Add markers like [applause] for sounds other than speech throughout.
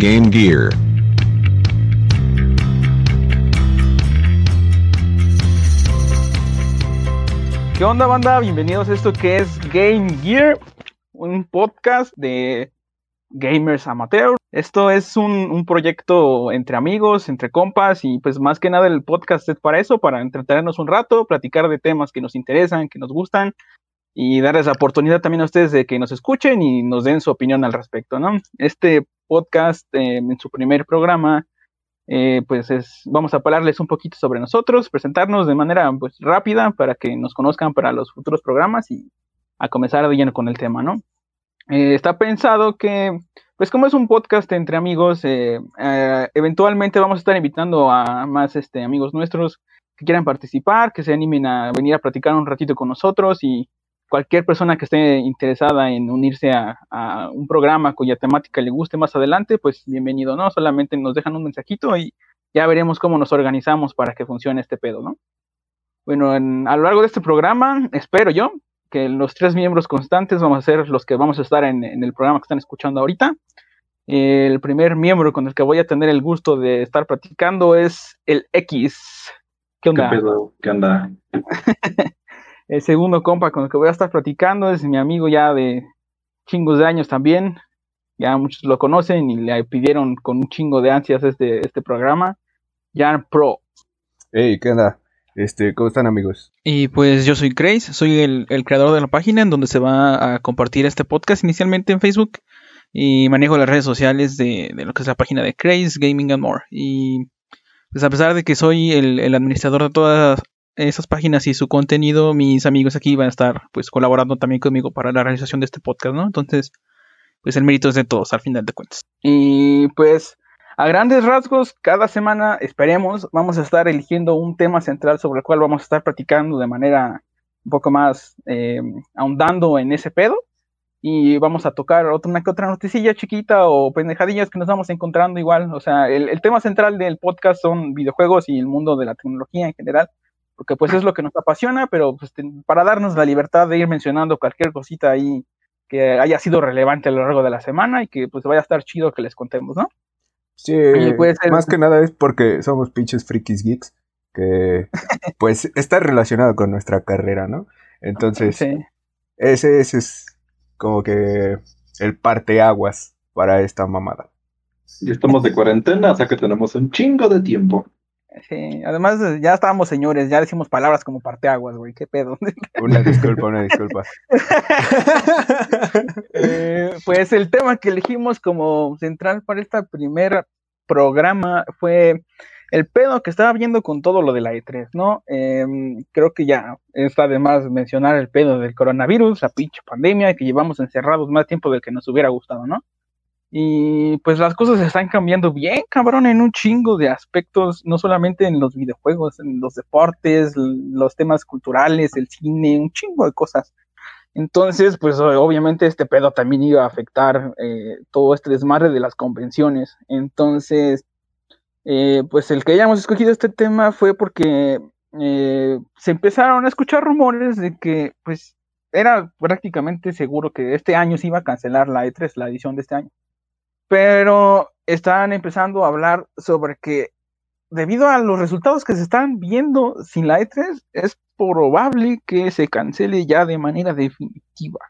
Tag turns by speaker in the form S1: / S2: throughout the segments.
S1: Game Gear.
S2: ¿Qué onda, banda? Bienvenidos a esto que es Game Gear, un podcast de gamers amateur. Esto es un, un, proyecto entre amigos, entre compas y pues más que nada el podcast es para eso, para entretenernos un rato, platicar de temas que nos interesan, que nos gustan y darles la oportunidad también a ustedes de que nos escuchen y nos den su opinión al respecto, ¿no? Este podcast eh, en su primer programa, eh, pues es, vamos a hablarles un poquito sobre nosotros, presentarnos de manera pues rápida para que nos conozcan para los futuros programas y a comenzar de lleno con el tema, ¿no? Eh, está pensado que, pues como es un podcast entre amigos, eventualmente vamos a estar invitando a más este, amigos nuestros que quieran participar, que se animen a venir a platicar un ratito con nosotros y cualquier persona que esté interesada en unirse a, a, un programa cuya temática le guste más adelante, pues bienvenido, ¿no? Solamente nos dejan un mensajito y ya veremos cómo nos organizamos para que funcione este pedo, ¿no? Bueno, en, a lo largo de este programa, espero yo que los tres miembros constantes vamos a ser los que vamos a estar en, en el programa que están escuchando ahorita. El primer miembro con el que voy a tener el gusto de estar platicando es el X.
S3: ¿Qué onda? ¿Qué, pedo? ¿Qué onda? [laughs]
S2: el segundo compa con el que voy a estar platicando es mi amigo ya de chingos de años también. Ya muchos lo conocen y le pidieron con un chingo de ansias este, este programa. Jan Pro.
S4: Hey, ¿qué onda? Este, ¿cómo están amigos?
S5: Y pues yo soy Grace, soy el, el, creador de la página en donde se va a compartir este podcast inicialmente en Facebook y manejo las redes sociales de, de lo que es la página de Grace Gaming and More. Y pues a pesar de que soy el, el, administrador de todas esas páginas y su contenido, mis amigos aquí van a estar pues colaborando también conmigo para la realización de este podcast, ¿no? Entonces, pues el mérito es de todos al final de cuentas.
S2: Y pues a grandes rasgos, cada semana, esperemos, vamos a estar eligiendo un tema central sobre el cual vamos a estar platicando de manera un poco más eh, ahondando en ese pedo. Y vamos a tocar otra, una que otra noticilla chiquita o pendejadillas que nos vamos encontrando igual. O sea, el, el, tema central del podcast son videojuegos y el mundo de la tecnología en general, porque pues es lo que nos apasiona, pero pues, para darnos la libertad de ir mencionando cualquier cosita ahí que haya sido relevante a lo largo de la semana y que pues vaya a estar chido que les contemos, ¿no?
S4: Sí, más que nada es porque somos pinches frikis geeks, que [laughs] pues está relacionado con nuestra carrera, ¿no? Entonces, sí. ese, ese, es como que el parteaguas para esta mamada.
S3: Y estamos de cuarentena, o sea que tenemos un chingo de tiempo.
S2: Sí, además ya estábamos señores, ya decimos palabras como parteaguas, güey, qué pedo. [laughs]
S4: Una disculpa, una disculpa.
S2: eh, pues el tema que elegimos como central para este primer programa fue el pedo que estaba viendo con todo lo de la E3, ¿no? Eh, creo que ya está de más mencionar el pedo del coronavirus, la pinche pandemia, que llevamos encerrados más tiempo del que nos hubiera gustado, ¿no? Y pues las cosas están cambiando bien, cabrón, en un chingo de aspectos, no solamente en los videojuegos, en los deportes, los temas culturales, el cine, un chingo de cosas. Entonces, pues obviamente este pedo también iba a afectar eh, todo este desmadre de las convenciones. Entonces, eh, pues el que hayamos escogido este tema fue porque eh, se empezaron a escuchar rumores de que pues era prácticamente seguro que este año se iba a cancelar la E3, la edición de este año pero están empezando a hablar sobre que debido a los resultados que se están viendo sin la E3, es probable que se cancele ya de manera definitiva.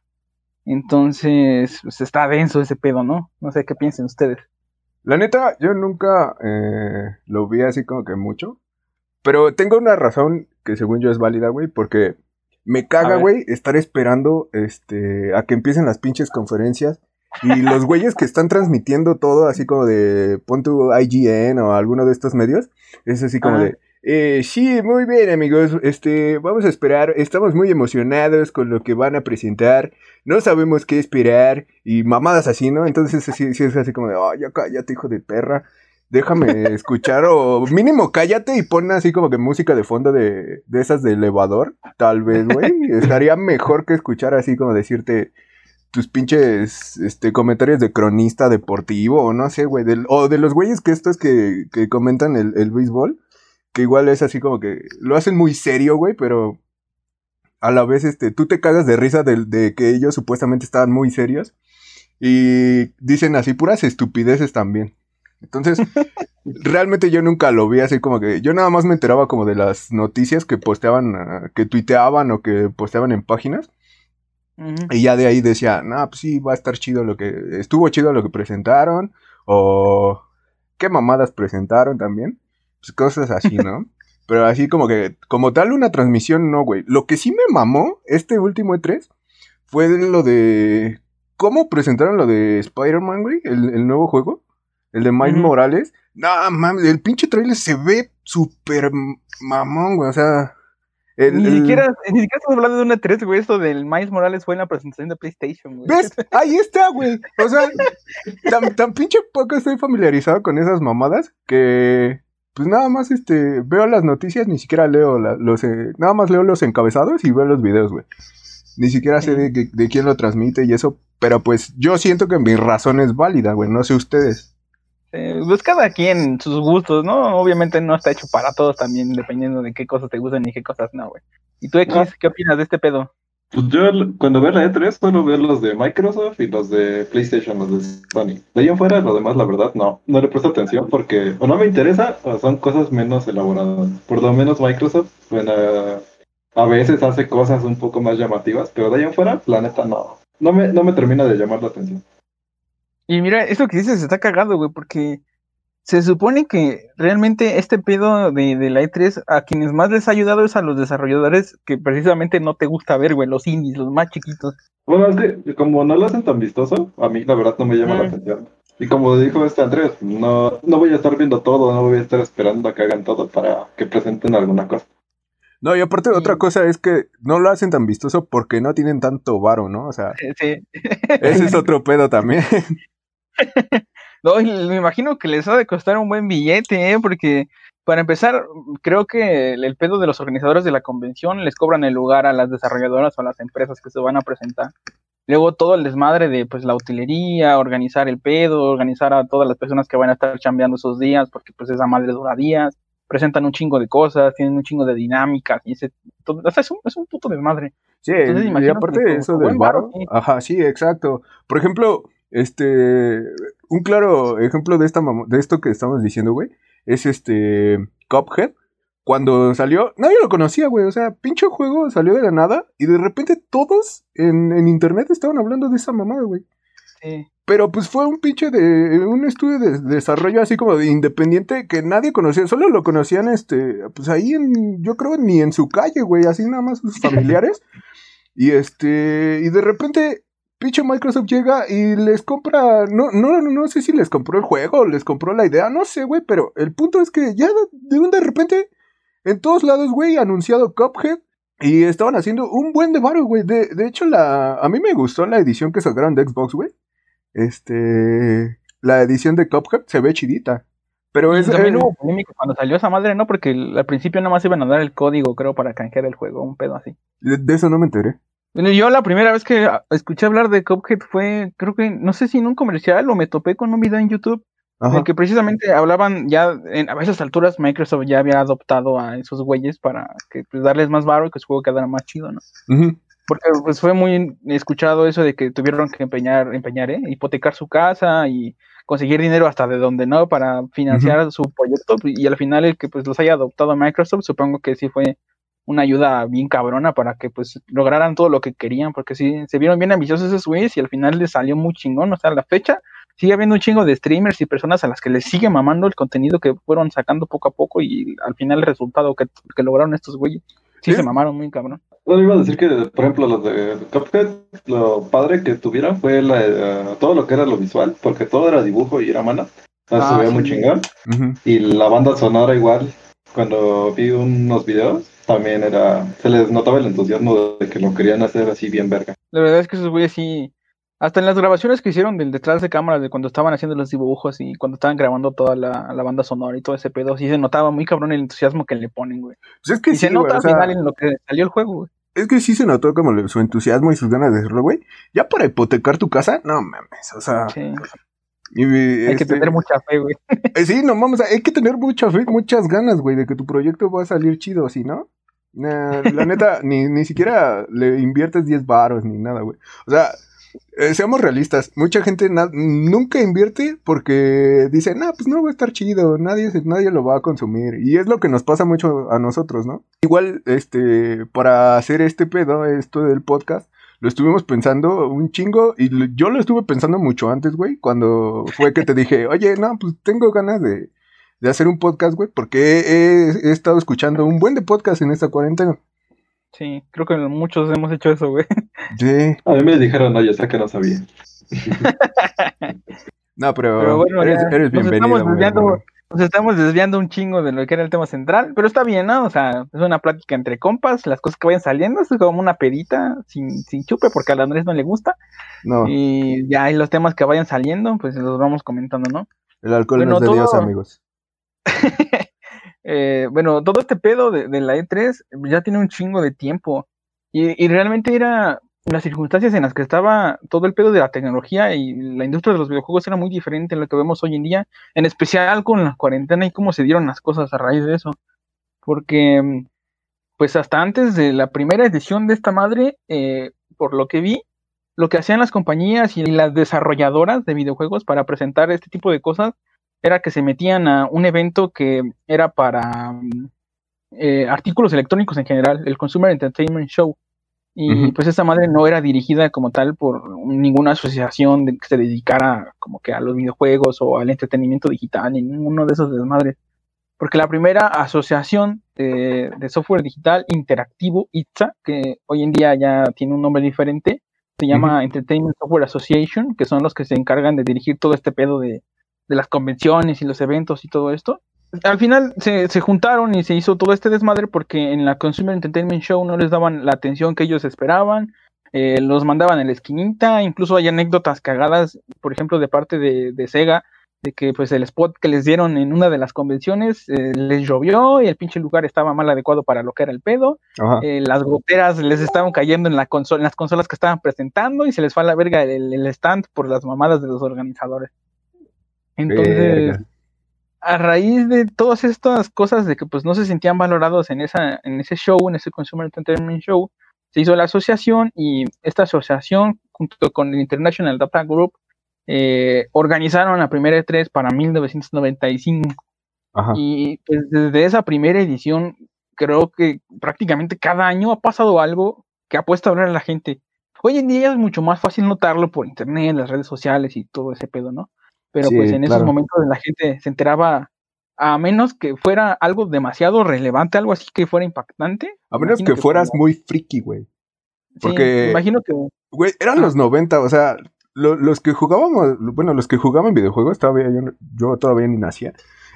S2: Entonces, pues está denso ese pedo, ¿no? No sé qué piensen ustedes.
S4: La neta, yo nunca eh, lo vi así como que mucho. Pero tengo una razón que según yo es válida, güey, porque me caga, güey, estar esperando este, a que empiecen las pinches conferencias y los güeyes que están transmitiendo todo, así como de pon tu IGN o alguno de estos medios, es así como de, eh, sí, muy bien amigos, este, vamos a esperar, estamos muy emocionados con lo que van a presentar, no sabemos qué esperar, y mamadas así, ¿no? Entonces sí, sí es así como de, oh, ya cállate, hijo de perra, déjame [laughs] escuchar, o mínimo cállate y pon así como que música de fondo de, de esas de elevador, tal vez, güey, [laughs] estaría mejor que escuchar así como decirte tus pinches este, comentarios de cronista deportivo, o no sé, güey, o de los güeyes que estos que, que comentan el, el, béisbol, que igual es así como que lo hacen muy serio, güey, pero a la vez este, tú te cagas de risa de, de que ellos supuestamente estaban muy serios y dicen así puras estupideces también. Entonces, [laughs] realmente yo nunca lo vi así como que. Yo nada más me enteraba como de las noticias que posteaban, ah, que tuiteaban o que posteaban en páginas. Y ya de ahí decía, no, pues sí, va a estar chido lo que. Estuvo chido lo que presentaron. O. ¿Qué mamadas presentaron también? Pues cosas así, ¿no? [laughs] Pero así como que. Como tal, una transmisión, no, güey. Lo que sí me mamó este último E3 fue lo de. ¿Cómo presentaron lo de Spider-Man, güey? El, el nuevo juego. El de Miles. Morales. No, mames, el pinche trailer se ve súper mamón, güey. O sea. El-
S2: Ni
S4: el-
S2: siquiera, ni siquiera estamos hablando de una 3, güey. Esto del Miles Morales fue en la presentación de PlayStation, güey.
S4: ¿Ves? Ahí está, güey. O sea, tan, tan pinche poco estoy familiarizado con esas mamadas que, pues nada más, este, veo las noticias, ni siquiera leo la- los, eh, nada más leo los encabezados y veo los videos, güey. Ni siquiera sé de quién lo transmite y eso, pero pues yo siento que mi razón es válida, güey. No sé ustedes.
S2: Eh, pues cada quien sus gustos, ¿no? Obviamente no está hecho para todos también, dependiendo de qué cosas te gustan y qué cosas no, güey. ¿Y tú, X, qué opinas de este pedo?
S3: Pues yo cuando veo la E3 suelo ver los de Microsoft y los de PlayStation, los de Sony. De ahí en fuera, lo demás, la verdad, no. No le presto atención porque o no me interesa o son cosas menos elaboradas. Por lo menos Microsoft, bueno, a veces hace cosas un poco más llamativas, pero de ahí en fuera, la neta, no. No me, no me termina de llamar la atención.
S2: Y mira, esto que dices está cagado, güey, porque se supone que realmente este pedo de, de la E3 a quienes más les ha ayudado es a los desarrolladores que precisamente no te gusta ver, güey, los indies, los más chiquitos.
S3: Bueno, es que como no lo hacen tan vistoso, a mí la verdad no me llama la
S2: Mm.
S3: atención. Y como dijo este Andrés, no, no voy a estar viendo todo, no voy a estar esperando a que hagan todo para que presenten alguna cosa.
S4: No, y aparte otra
S2: Sí.
S4: cosa es que no lo hacen tan vistoso porque no tienen tanto varo, ¿no? O sea,
S2: Sí.
S4: ese es [laughs] otro pedo también. [laughs]
S2: No, y me imagino que les ha de costar un buen billete, ¿eh? Porque para empezar, creo que el, pedo de los organizadores de la convención les cobran el lugar a las desarrolladoras o a las empresas que se van a presentar. Luego todo el desmadre de pues la utilería, organizar el pedo, organizar a todas las personas que van a estar chambeando esos días, porque pues esa madre dura días, presentan un chingo de cosas, tienen un chingo de dinámicas, y ese, todo- o sea, es un, es un puto desmadre.
S4: Sí,
S2: Entonces,
S4: y aparte de eso del
S2: buen varo,
S4: varo,
S2: sí.
S4: ajá, sí, exacto. Por ejemplo, este, un claro ejemplo de esta de esto que estamos diciendo, güey, es este Cuphead. Cuando salió, nadie lo conocía, güey. O sea, pinche juego salió de la nada y de repente todos en, en internet estaban hablando de esa mamada, güey.
S2: Sí.
S4: Pero pues fue un pinche de un estudio de desarrollo así como de independiente que nadie conocía, solo lo conocían este, pues ahí en, yo creo ni en su calle, güey, así nada más sus [laughs] familiares. y este, y de repente pinche Microsoft llega y les compra, no, no, no, no sé si les compró el juego les compró la idea, no sé, güey, pero el punto es que ya de, un de repente, en todos lados, güey, anunciado Cuphead. Y estaban haciendo un buen de varo, güey. De, de hecho, la, a mí me gustó la edición que sacaron de Xbox, güey. Este. La edición de Cuphead se ve chidita. Pero es.
S2: también
S4: eh,
S2: hubo polémica cuando salió esa madre, ¿no? Porque al principio nada más iban a dar el código, creo, para canjear el juego, un pedo así.
S4: de, de eso no me enteré.
S2: Bueno, Yo la primera vez que ah, escuché hablar de Cuphead fue, creo que, no sé si en un comercial o me topé con un video en YouTube en
S4: Ajá.
S2: el que precisamente hablaban ya, en, a esas alturas Microsoft ya había adoptado a esos güeyes para que pues, darles más varo y que su juego quedara más chido, ¿no? Porque pues fue muy escuchado eso de que tuvieron que empeñar, empeñar, ¿eh? hipotecar su casa y conseguir dinero hasta de donde no para financiar su proyecto y al final el que pues los haya adoptado a Microsoft supongo que sí fue una ayuda bien cabrona para que pues lograran todo lo que querían porque sí se vieron bien ambiciosos esos güeyes y al final les salió muy chingón, o sea, a la fecha sigue habiendo un chingo de streamers y personas a las que les sigue mamando el contenido que fueron sacando poco a poco y al final el resultado que, que lograron estos güeyes sí
S4: Sí.
S2: se mamaron muy cabrón.
S3: No iba a decir que, por ejemplo, los de Cuphead, lo padre que tuvieron fue la, eh, todo lo que era lo visual, porque todo era dibujo y era mano.
S2: Ah,
S3: se veía
S2: sí.
S3: muy chingón. Y la banda sonora igual, cuando vi unos videos, también era, se les notaba el entusiasmo de que lo querían hacer así bien verga.
S2: La verdad es que esos güeyes sí. Hasta en las grabaciones que hicieron del detrás de cámaras de cuando estaban haciendo los dibujos y cuando estaban grabando toda la, la banda sonora y todo ese pedo, sí se notaba muy cabrón el entusiasmo que le ponen, güey.
S4: Pues es que
S2: Y
S4: sí,
S2: se nota
S4: güey, o
S2: al
S4: sea,
S2: final en lo que salió el juego, güey.
S4: es que sí se notó como su entusiasmo y sus ganas de hacerlo, güey. Ya para hipotecar tu casa, no mames, o sea.
S2: Sí.
S4: y,
S2: Hay que
S4: este,
S2: tener mucha fe, güey.
S4: eh, sí, no mames, hay que tener mucha fe, muchas ganas, güey, de que tu proyecto va a salir chido, ¿sí, no? Nah, la neta, [laughs] ni, ni siquiera le inviertes 10 varos ni nada, güey. O sea, eh, seamos realistas, mucha gente nunca invierte porque dice, nah, pues no va a estar chido, nadie, nadie lo va a consumir. Y es lo que nos pasa mucho a nosotros, ¿no? Igual, este, para hacer este pedo, esto del podcast, lo estuvimos pensando un chingo y yo lo estuve pensando mucho antes, güey, cuando fue que te dije, oye, no, pues tengo ganas de, de hacer un podcast, güey, porque he, he, estado escuchando un buen de podcast en esta cuarentena.
S2: Sí, creo que muchos hemos hecho eso, güey.
S3: Sí. A mí me dijeron, no, yo sé que no sabía. [laughs]
S4: no, pero, bueno, eres, eres bienvenido.
S2: Nos estamos, desviando, un chingo de lo que era el tema central, pero está bien, ¿no? O sea, es una plática entre compas, las cosas que vayan saliendo, es como una pedita sin, sin chupe, porque a Andrés no le gusta. No. Y ya, hay los temas que vayan saliendo, pues los vamos comentando, ¿no?
S4: El alcohol no es de Dios, amigos. [laughs]
S2: Eh, bueno, todo este pedo de, la E3 ya tiene un chingo de tiempo. Y, realmente era las circunstancias en las que estaba todo el pedo de la tecnología y la industria de los videojuegos era muy diferente a lo que vemos hoy en día, en especial con la cuarentena y cómo se dieron las cosas a raíz de eso. Porque, pues hasta antes de la primera edición de esta madre, eh, por lo que vi, lo que hacían las compañías y las desarrolladoras de videojuegos para presentar este tipo de cosas era que se metían a un evento que era para eh, artículos electrónicos en general, el Consumer Entertainment Show. Y pues esta madre no era dirigida como tal por ninguna asociación que se dedicara como que a los videojuegos o al entretenimiento digital, ni ninguno de esos desmadres. Porque la primera asociación de, de software digital interactivo, ITSA, que hoy en día ya tiene un nombre diferente, se llama Entertainment Software Association, que son los que se encargan de dirigir todo este pedo de, de las convenciones y los eventos y todo esto. Al final se, juntaron y se hizo todo este desmadre porque en la Consumer Entertainment Show no les daban la atención que ellos esperaban, eh, los mandaban en la esquinita, incluso hay anécdotas cagadas, por ejemplo, de parte de, Sega, de que pues el spot que les dieron en una de las convenciones eh, les llovió y el pinche lugar estaba mal adecuado para lo que era el pedo, eh, las goteras les estaban cayendo en, la en las consolas que estaban presentando y se les fue a la verga el stand por las mamadas de los organizadores. Entonces, a raíz de todas estas cosas de que pues no se sentían valorados en esa, en ese show, en ese Consumer Entertainment Show, se hizo la asociación y esta asociación, junto con el International Data Group, eh, organizaron la primera E3 para 1995. Y pues, desde esa primera edición, creo que prácticamente cada año ha pasado algo que ha puesto a hablar a la gente. Hoy en día es mucho más fácil notarlo por internet, las redes sociales y todo ese pedo, ¿no? Pero pues en esos momentos la gente se enteraba a menos que fuera algo demasiado relevante, algo así que fuera impactante.
S4: A menos que, fueras muy friki, güey. Porque,
S2: imagino que...
S4: Güey, eran los 90, o sea, los que jugábamos, bueno, los que jugaban videojuegos, todavía yo, yo todavía ni nacía.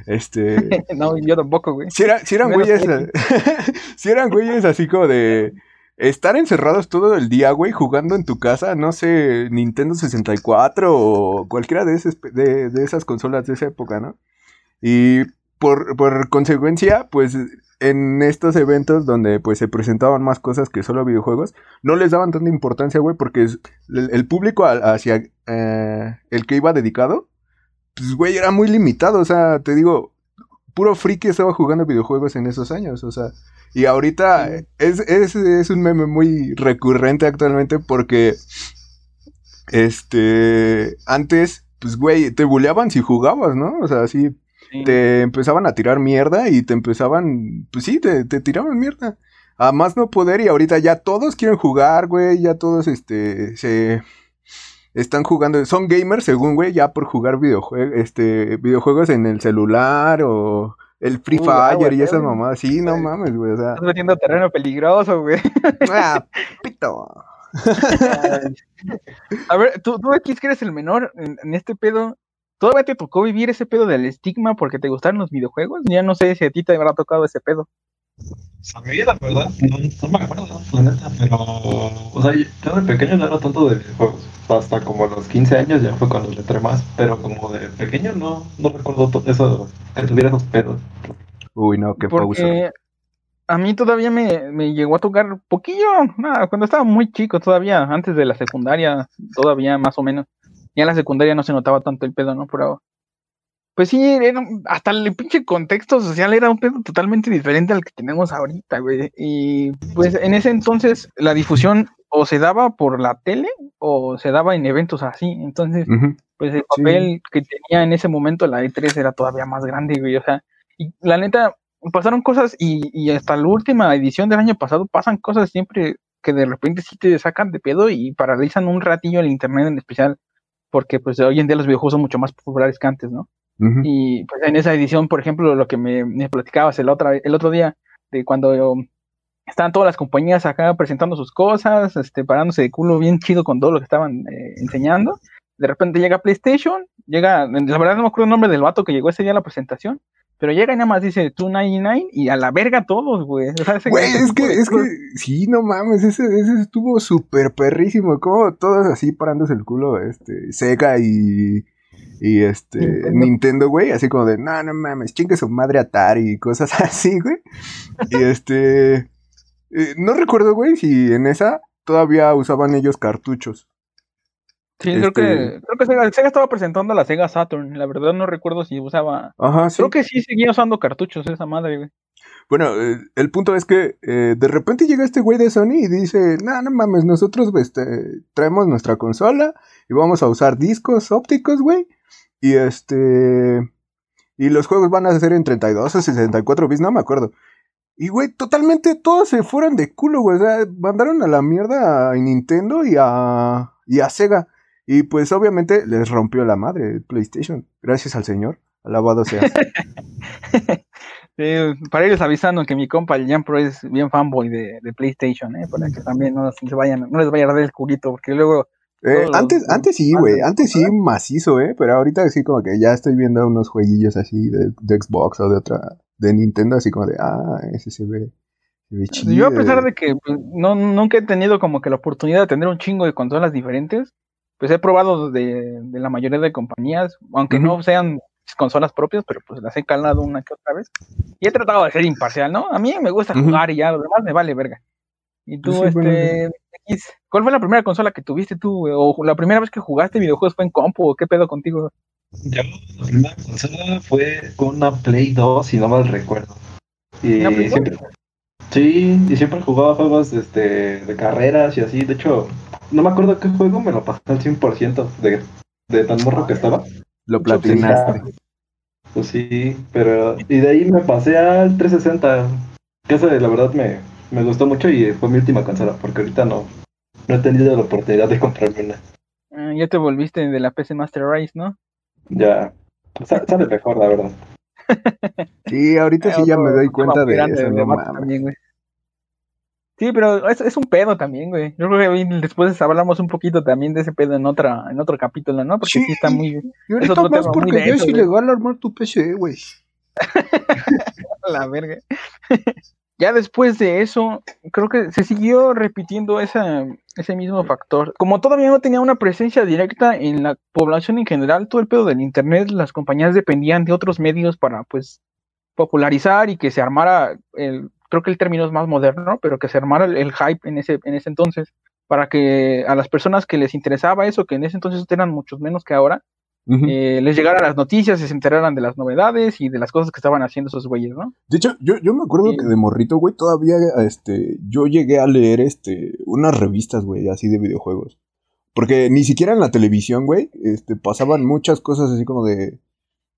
S4: Este... [laughs]
S2: no, yo tampoco, güey.
S4: Si, si eran güeyes, si [laughs] eran güeyes así como de estar encerrados todo el día, güey, jugando en tu casa, no sé, Nintendo 64 o cualquiera de, de, esas consolas de esa época, ¿no? Y por, consecuencia, pues en estos eventos donde pues se presentaban más cosas que solo videojuegos, no les daban tanta importancia, güey, porque el, público hacia eh, el que iba dedicado, pues, güey, era muy limitado, o sea, te digo, puro friki estaba jugando videojuegos en esos años, o sea, y ahorita es, es, un meme muy recurrente actualmente porque, este, antes, pues, güey, te buleaban si jugabas, ¿no? O sea, así, te empezaban a tirar mierda y te empezaban, pues sí, te, te tiraban mierda. A más no poder y ahorita ya todos quieren jugar, güey, ya todos, este, se están jugando, son gamers según, güey, ya por jugar videojuegos, este, videojuegos en el celular o el Free Fire y esas mamadas. Sí, no mames, güey. O sea.
S2: Estás metiendo terreno peligroso, güey.
S4: Ah, [laughs] pito.
S2: a ver, tú, tú aquí que eres el menor en, este pedo. ¿Todavía te tocó vivir ese pedo del estigma porque te gustaron los videojuegos? Ya no sé si a ti te habrá tocado ese pedo.
S3: A mí, la verdad, no, no me acuerdo, la neta, pero. O sea, yo de pequeño no era tanto de videojuegos hasta como los 15 años ya fue cuando le entré más, pero como de pequeño no, no recuerdo todo eso, que tuviera esos pedos.
S4: Uy, no, qué
S2: Porque A mí todavía me, me llegó a tocar poquillo, nada, cuando estaba muy chico todavía, antes de la secundaria, todavía más o menos. Ya en la secundaria no se notaba tanto el pedo, ¿no? Pero pues sí, hasta el pinche contexto social era un pedo totalmente diferente al que tenemos ahorita, güey. Y pues en ese entonces la difusión o se daba por la tele o se daba en eventos así. Entonces, pues el
S4: Sí.
S2: papel que tenía en ese momento la E3 era todavía más grande, güey. O sea, y la neta, pasaron cosas y, y hasta la última edición del año pasado pasan cosas siempre que de repente sí te sacan de pedo y paralizan un ratillo el internet en especial, porque pues hoy en día los videojuegos son mucho más populares que antes, ¿no? Y pues en esa edición, por ejemplo, lo que me, me platicabas el, otra, el otro día, de cuando estaban todas las compañías acá presentando sus cosas, este, parándose de culo bien chido con todo lo que estaban eh, enseñando. De repente llega PlayStation, llega, la verdad no me acuerdo el nombre del vato que llegó ese día a la presentación, pero llega y nada más dice 299 y a la verga todos, güey. O sea,
S4: Güey, es que, es que, sí, no mames, ese, ese estuvo súper perrísimo, como todos así parándose el culo, este, Sega y, y este,
S2: Nintendo.
S4: Nintendo, güey, así como de, no, no mames, chingue su madre Atari y cosas [laughs] así, güey. Y este, eh, no recuerdo, güey, si en esa todavía usaban ellos cartuchos.
S2: Sí, creo
S4: este-
S2: que, creo que Sega, Sega estaba presentando la Sega Saturn. La verdad no recuerdo si usaba.
S4: Ajá, sí.
S2: Creo que sí seguía usando cartuchos esa madre, güey.
S4: Bueno, eh, el punto es que eh, de repente llega este güey de Sony y dice, no, no mames, nosotros este, traemos nuestra consola y vamos a usar discos ópticos, güey. Y este... Y los juegos van a ser en 32 o 64 bits, no me acuerdo. Y, güey, totalmente todos se fueron de culo, güey. O sea, mandaron a la mierda a Nintendo y a, y a Sega. Y pues obviamente les rompió la madre PlayStation. Gracias al señor. Alabado sea. [laughs]
S2: Para irles avisando que mi compa el Jan Pro es bien fanboy de, PlayStation, ¿eh? Para que también no, se vayan, no les vaya a arder el culito, porque luego
S4: Eh, antes, antes sí, güey, antes sí macizo, eh, pero ahorita sí como que ya estoy viendo unos jueguillos así de, de Xbox o de otra, de Nintendo, así como de, ah, ese se ve, se ve chido.
S2: yo a pesar de que pues, no, nunca he tenido como que la oportunidad de tener un chingo de consolas diferentes, pues he probado de, de la mayoría de compañías, aunque no sean consolas propias, pero pues las he calado una que otra vez. Y he tratado de ser imparcial, ¿no? A mí me gusta jugar y ya, lo demás me vale verga. Y tú,
S4: Pues bueno,
S2: este, X, ¿cuál fue la primera consola que tuviste tú? O la primera vez que jugaste videojuegos fue en compu, o qué pedo contigo?
S3: Yo, la primera consola fue con una Play 2, si no mal recuerdo. Y
S2: ¿Una Play 2?
S3: siempre, sí, y siempre jugaba juegos este, de carreras y así. De hecho, no me acuerdo qué juego me lo pasé al 100% de, de tan morro que estaba.
S4: Lo platinaste.
S3: Pues sí, pero. Y de ahí me pasé al 360. Que ese, la verdad, me, me gustó mucho y fue mi última consola, porque ahorita no, no he tenido la oportunidad de comprarme una.
S2: Ah, ya te volviste de la PC Master Race, ¿no?
S3: Ya. sa- Sale mejor, la verdad. [laughs]
S4: Sí, ahorita sí ya me doy cuenta de eso, no mames.
S2: Sí, pero es, es un pedo también, güey. Yo creo que después hablamos un poquito también de ese pedo en otra, en otro capítulo, ¿no? Porque sí,
S4: Sí.
S2: está muy
S4: Y ahorita
S2: otro
S4: más porque ya es ilegal armar tu PC, güey. [laughs]
S2: la verga. [laughs] ya después de eso, creo que se siguió repitiendo esa, ese mismo factor. Como todavía no tenía una presencia directa en la población en general, todo el pedo del internet, las compañías dependían de otros medios para, pues, popularizar y que se armara el, creo que el término es más moderno, pero que se armara el, el hype en ese, en ese entonces, para que a las personas que les interesaba eso, que en ese entonces eran muchos menos que ahora, Eh, les llegaran las noticias y se enteraran de las novedades y de las cosas que estaban haciendo esos güeyes, ¿no?
S4: De hecho, yo, yo me acuerdo que de morrito, güey, todavía, este, yo llegué a leer, este, unas revistas, güey, así de videojuegos. Porque ni siquiera en la televisión, güey, este, pasaban muchas cosas así como de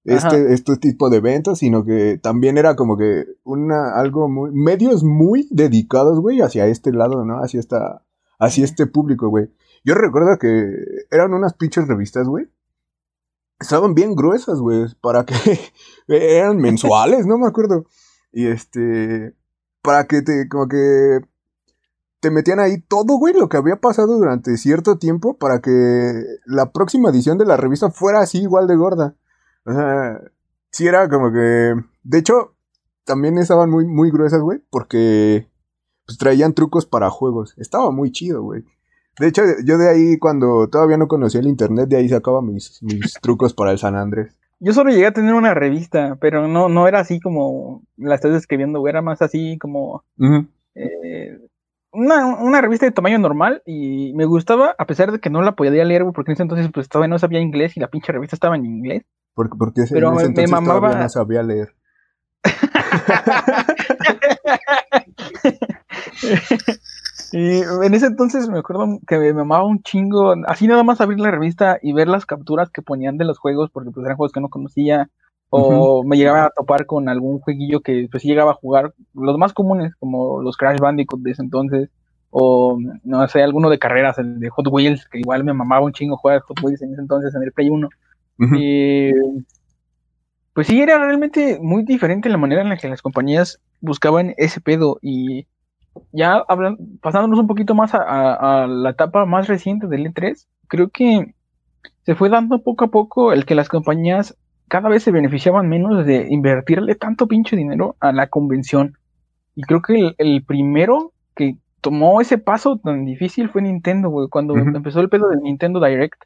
S4: este, este tipo de eventos, sino que también era como que una, algo muy, medios muy dedicados, güey, hacia este lado, ¿no? Hacia esta, hacia este público, güey. Yo recuerdo que eran unas pinches revistas, güey. Estaban bien gruesas, güey, para que [laughs] eran mensuales, no me acuerdo. Y este, para que te, como que te metían ahí todo, güey, lo que había pasado durante cierto tiempo para que la próxima edición de la revista fuera así igual de gorda. O sea, sí era como que, de hecho, también estaban muy, muy gruesas, güey, porque pues traían trucos para juegos. Estaba muy chido, güey. De hecho, yo de ahí, cuando todavía no conocía el internet, de ahí sacaba mis, mis [laughs] trucos para el San Andrés.
S2: Yo solo llegué a tener una revista, pero no, no era así como la estás describiendo, güey, era más así como eh, una, una revista de tamaño normal y me gustaba, a pesar de que no la podía leer, porque en ese entonces pues todavía no sabía inglés y la pinche revista estaba en inglés.
S4: Porque, porque ese,
S2: Pero
S4: en ese
S2: me- me
S4: entonces todavía
S2: mamaba-
S4: no sabía leer. [laughs] [laughs]
S2: Y en ese entonces me acuerdo que me mamaba un chingo, así nada más abrir la revista y ver las capturas que ponían de los juegos, porque pues eran juegos que no conocía, o me llegaba a topar con algún jueguillo que pues sí llegaba a jugar, los más comunes, como los Crash Bandicoot de ese entonces, o no sé, alguno de carreras, el de Hot Wheels, que igual me mamaba un chingo jugar Hot Wheels en ese entonces en el Play 1. Y pues sí, era realmente muy diferente la manera en la que las compañías buscaban ese pedo y ya pasándonos un poquito más a, la etapa más reciente del E3, creo que se fue dando poco a poco el que las compañías cada vez se beneficiaban menos de invertirle tanto pinche dinero a la convención. Y creo que el, primero que tomó ese paso tan difícil fue Nintendo, güey, cuando empezó el pedo del Nintendo Direct.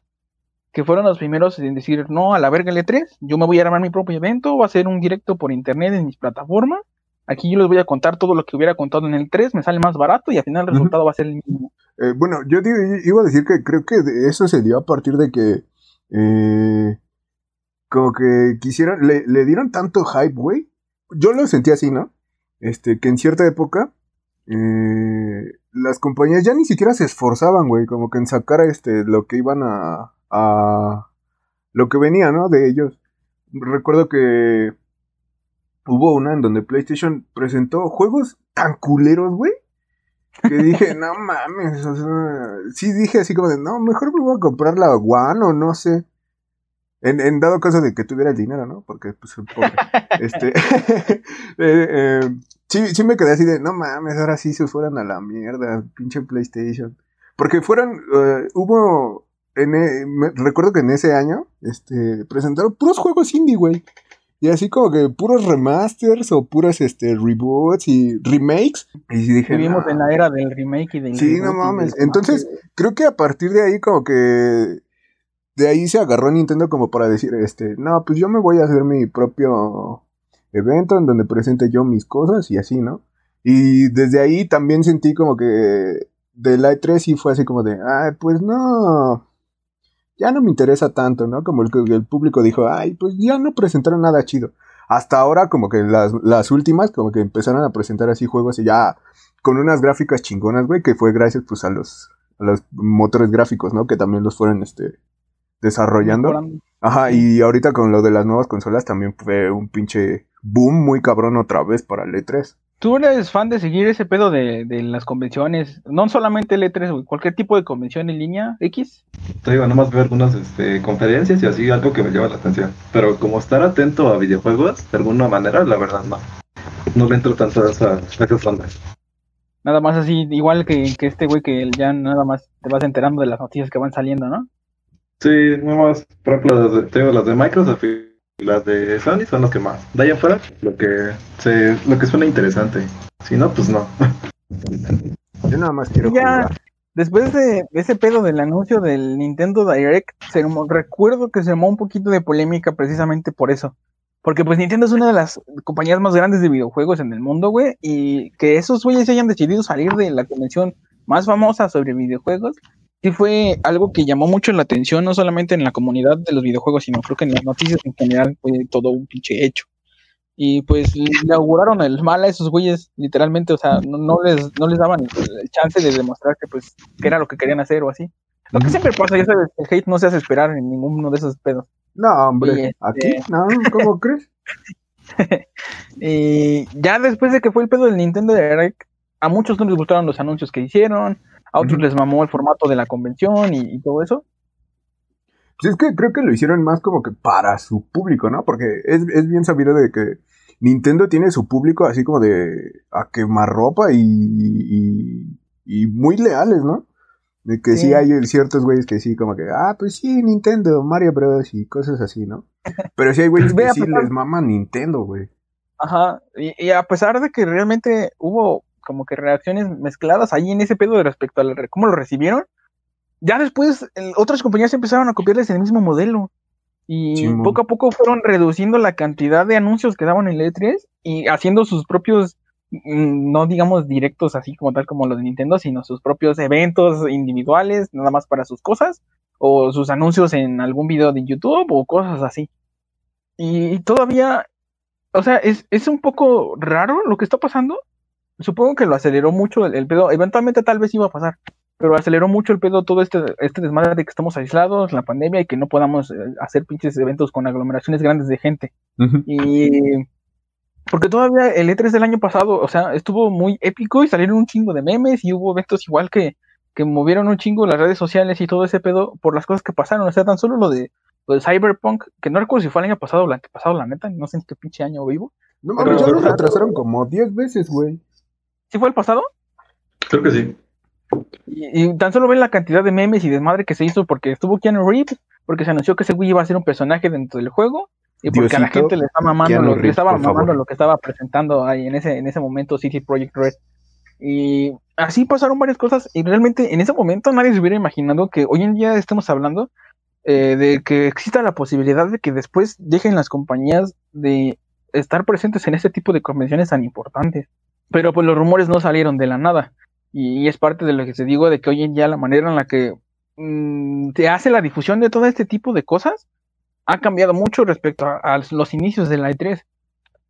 S2: Que fueron los primeros en decir, no, a la verga el E3, yo me voy a armar mi propio evento, va a ser un directo por internet en mis plataformas Aquí yo les voy a contar todo lo que hubiera contado en el 3, me sale más barato y al final el resultado va a ser el mismo.
S4: Eh, bueno, yo iba a decir que creo que eso se dio a partir de que eh, como que quisieron, le, dieron tanto hype, güey. Yo lo sentí así, ¿no? Este, que en cierta época eh, las compañías ya ni siquiera se esforzaban, güey, como que en sacar este, lo que iban a, a lo que venía, ¿no? De ellos. Recuerdo que hubo una en donde PlayStation presentó juegos tan culeros, güey. Que dije, [laughs] no mames, o sea, sí dije así como de, no, mejor me voy a comprar la One o no sé. En, dado caso de que tuviera el dinero, ¿no? Porque, pues, pobre. [laughs] este, [laughs] eh, eh, sí, sí me quedé así de, no mames, ahora sí se fueran a la mierda, pinche PlayStation. Porque fueron, eh, hubo, en, recuerdo que en ese año, este, presentaron puros juegos indie, güey. Y así como que puros remasters o puros este, reboots y remakes. Y dije,
S2: Vivimos en la era del remake y del
S4: Sí, no mames. Entonces, creo que a partir de ahí como que de ahí se agarró Nintendo como para decir, este, no, pues yo me voy a hacer mi propio evento en donde presente yo mis cosas y así, ¿no? Y desde ahí también sentí como que de la E3 sí fue así como de, ay, pues no, ya no me interesa tanto, ¿no? Como el, el público dijo, ay, pues ya no presentaron nada chido. Hasta ahora, como que las, las últimas, como que empezaron a presentar así juegos y ya con unas gráficas chingonas, güey, que fue gracias pues a los, a los motores gráficos, ¿no? Que también los fueron, este, desarrollando. Ajá, y ahorita con lo de las nuevas consolas también fue un pinche boom muy cabrón otra vez para el E3.
S2: ¿Tú eres fan de seguir ese pedo de, las convenciones? No solamente el E3, cualquier tipo de convención en línea, X.
S3: Te digo, nomás veo algunas este, conferencias y así, algo que me llama la atención. Pero como estar atento a videojuegos, de alguna manera, la verdad no. No le entro tanto a, esa, esas ondas.
S2: Nada más así, igual que, que este güey que ya nada más te vas enterando de las noticias que van saliendo, ¿no?
S3: Sí, nada más, por ejemplo, las de, las de Microsoft las de Sony son los que más. De ahí afuera, lo que, se, lo que suena interesante. Si no, pues no.
S4: Yo nada más quiero ya,
S2: Después de ese pedo del anuncio del Nintendo Direct, se, recuerdo que se armó un poquito de polémica precisamente por eso. Porque pues Nintendo es una de las compañías más grandes de videojuegos en el mundo, güey, y que esos güeyes hayan decidido salir de la convención más famosa sobre videojuegos sí fue algo que llamó mucho la atención, no solamente en la comunidad de los videojuegos, sino creo que en las noticias en general fue todo un pinche hecho. Y pues le auguraron el mal a esos güeyes, literalmente, o sea, no, les, no les daban el, chance de demostrar que pues que era lo que querían hacer o así. Lo que siempre pasa, ya sabes, el hate no se hace esperar en ninguno de esos pedos.
S4: No, hombre, aquí, este no, ¿cómo [laughs] crees?
S2: y ya después de que fue el pedo del Nintendo Direct, a muchos no les gustaron los anuncios que hicieron, a otros les mamó el formato de la convención y, todo eso.
S4: Pues es que creo que lo hicieron más como que para su público, ¿no? Porque es, bien sabido de que Nintendo tiene su público así como de a quemar ropa y, y, muy leales, ¿no? De que sí. hay ciertos güeyes que sí, como que, ah, pues sí, Nintendo, Mario Bros. y cosas así, ¿no? [laughs] Pero sí hay güeyes que sí les mama Nintendo, güey.
S2: Ajá, y, a pesar de que realmente hubo como que reacciones mezcladas ahí en ese pedo respecto a cómo lo recibieron. Ya después otras compañías empezaron a copiarles el mismo modelo. Y poco a poco fueron reduciendo la cantidad de anuncios que daban en el E3 y haciendo sus propios, mm, no digamos directos así como tal como los de Nintendo, sino sus propios eventos individuales, nada más para sus cosas, o sus anuncios en algún video de YouTube o cosas así. Y todavía, o sea, es, es un poco raro lo que está pasando, supongo que lo aceleró mucho el, pedo. Eventualmente tal vez iba a pasar, pero aceleró mucho el pedo todo este, este desmadre de que estamos aislados, la pandemia y que no podamos eh, hacer pinches eventos con aglomeraciones grandes de gente. Y porque todavía el E3 del año pasado, o sea, estuvo muy épico y salieron un chingo de memes y hubo eventos igual que, que movieron un chingo las redes sociales y todo ese pedo por las cosas que pasaron. O sea, tan solo lo de, lo de Cyberpunk, que no recuerdo si fue el año pasado o el antepasado, la neta, no sé en qué pinche año vivo.
S4: No mames, ya lo retrasaron como 10 veces, güey.
S2: ¿Sí fue el pasado?
S3: Creo que sí.
S2: Y, tan solo ven la cantidad de memes y desmadre que se hizo porque estuvo Keanu Reeves, porque se anunció que ese güey iba a ser un personaje dentro del juego y porque a la gente le estaba mamando, lo, le estaba mamando lo que estaba presentando ahí en ese, en ese momento City Project Red. Y así pasaron varias cosas y realmente en ese momento nadie se hubiera imaginado que hoy en día estemos hablando eh, de que exista la posibilidad de que después dejen las compañías de estar presentes en este tipo de convenciones tan importantes. Pero pues los rumores no salieron de la nada. Y, es parte de lo que te digo de que hoy en día la manera en la que mm, se hace la difusión de todo este tipo de cosas ha cambiado mucho respecto a, los inicios de la E3.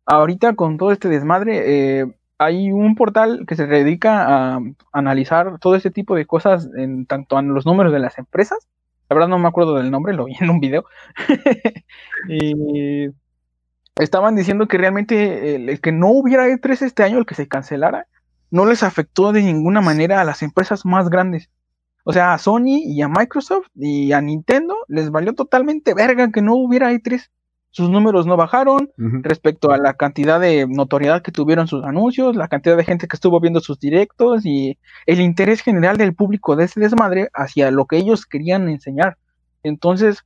S2: Ahorita con todo este desmadre, eh, hay un portal que se dedica a analizar todo este tipo de cosas en tanto en los números de las empresas. La verdad no me acuerdo del nombre, lo vi en un video. [laughs] y estaban diciendo que realmente el, que no hubiera E3 este año, el que se cancelara, no les afectó de ninguna manera a las empresas más grandes. O sea, a Sony y a Microsoft y a Nintendo les valió totalmente verga que no hubiera E3. Sus números no bajaron respecto a la cantidad de notoriedad que tuvieron sus anuncios, la cantidad de gente que estuvo viendo sus directos y el interés general del público de ese desmadre hacia lo que ellos querían enseñar. Entonces,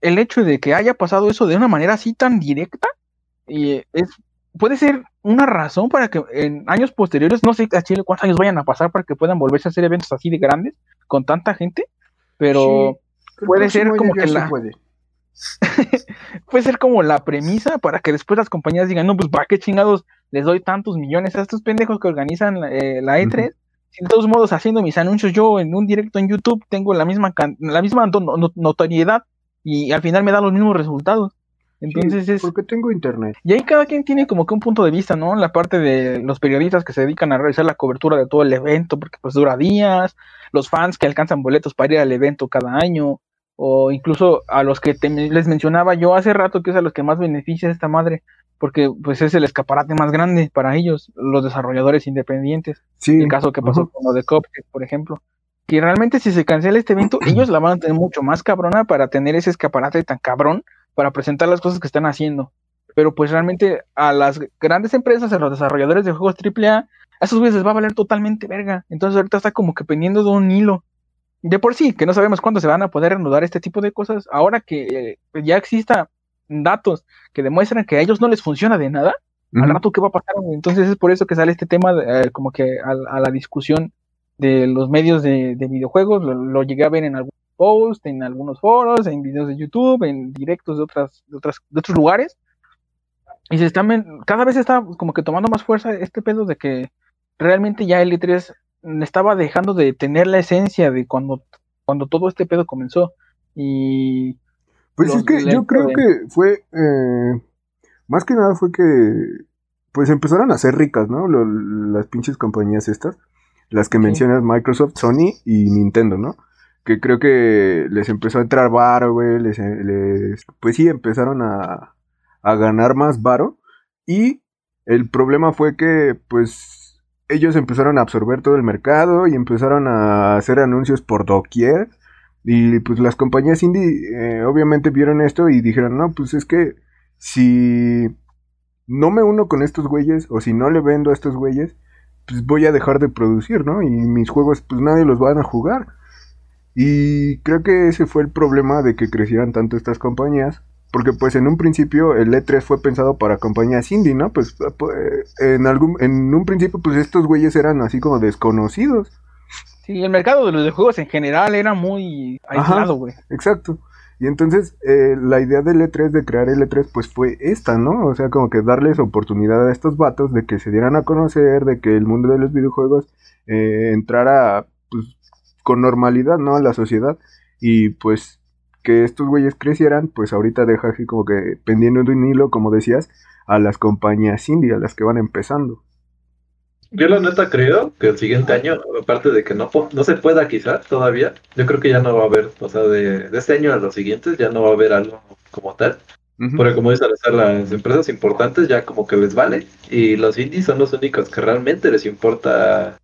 S2: el hecho de que haya pasado eso de una manera así tan directa, y es, puede ser una razón para que en años posteriores, no sé a Chile cuántos años vayan a pasar para que puedan volverse a hacer eventos así de grandes con tanta gente, pero puede ser como que la... Puede. [laughs] puede ser como la premisa para que después las compañías digan, no, pues para qué chingados les doy tantos millones a estos pendejos que organizan la E3. Eh, e si de todos modos haciendo mis anuncios yo en un directo en YouTube tengo la misma, la misma notoriedad y al final me da los mismos resultados. Entonces es...
S4: Porque tengo internet.
S2: Y ahí cada quien tiene como que un punto de vista, ¿no? La parte de los periodistas que se dedican a realizar la cobertura de todo el evento, porque pues dura días, los fans que alcanzan boletos para ir al evento cada año, o incluso a los que les mencionaba yo hace rato, que es a los que más beneficia esta madre, porque pues es el escaparate más grande para ellos, los desarrolladores independientes. Sí. El caso que pasó con lo de Cuphead, por ejemplo. Que realmente si se cancela este evento, [clears throat] ellos la van a tener mucho más cabrona para tener ese escaparate tan cabrón para presentar las cosas que están haciendo. Pero pues realmente a las grandes empresas, a los desarrolladores de juegos AAA, a esos güeyes les va a valer totalmente verga. Entonces ahorita está como que pendiendo de un hilo. De por sí, que no sabemos cuándo se van a poder reanudar este tipo de cosas. Ahora que eh, ya exista datos que demuestran que a ellos no les funciona de nada, al rato qué va a pasar. Entonces es por eso que sale este tema eh, como que a, la discusión de los medios de, videojuegos. lo, llegué a ver en algún posts, en algunos foros, en videos de YouTube, en directos de otras, de otras, de otros lugares. Y se están, cada vez está como que tomando más fuerza este pedo de que realmente ya el E3 estaba dejando de tener la esencia de cuando, cuando todo este pedo comenzó. Y
S4: pues es que yo creo que fue eh, más que nada fue que pues empezaron a ser ricas, ¿no? las pinches compañías estas, las que mencionas Microsoft, Sony y Nintendo, ¿no? Que creo que les empezó a entrar varo, güey, les, pues sí, empezaron a, a ganar más varo y el problema fue que, pues, ellos empezaron a absorber todo el mercado y empezaron a hacer anuncios por doquier y pues las compañías indie eh, obviamente vieron esto y dijeron, no, pues es que si no me uno con estos güeyes o si no le vendo a estos güeyes, pues voy a dejar de producir, ¿no? Y mis juegos pues nadie los van a jugar. Y creo que ese fue el problema de que crecieran tanto estas compañías. Porque pues en un principio el E3 fue pensado para compañías indie, ¿no? Pues, pues en algún en un principio pues estos güeyes eran así como desconocidos.
S2: Sí, el mercado de los videojuegos en general era muy aislado, güey.
S4: Exacto. Y entonces eh, la idea del E3 de crear el E3 pues fue esta, ¿no? O sea, como que darles oportunidad a estos vatos de que se dieran a conocer, de que el mundo de los videojuegos eh, entrara con normalidad, ¿no? A la sociedad. Y pues que estos güeyes crecieran, pues ahorita deja así como que pendiendo de un hilo, como decías, a las compañías indie, a las que van empezando.
S3: Yo la neta creo que el siguiente año, aparte de que no, no se pueda quizás todavía, yo creo que ya no va a haber, o sea, de, este año a los siguientes ya no va a haber algo como tal. Porque como dicen, las empresas importantes ya como que les vale y los indies son los únicos que realmente les importa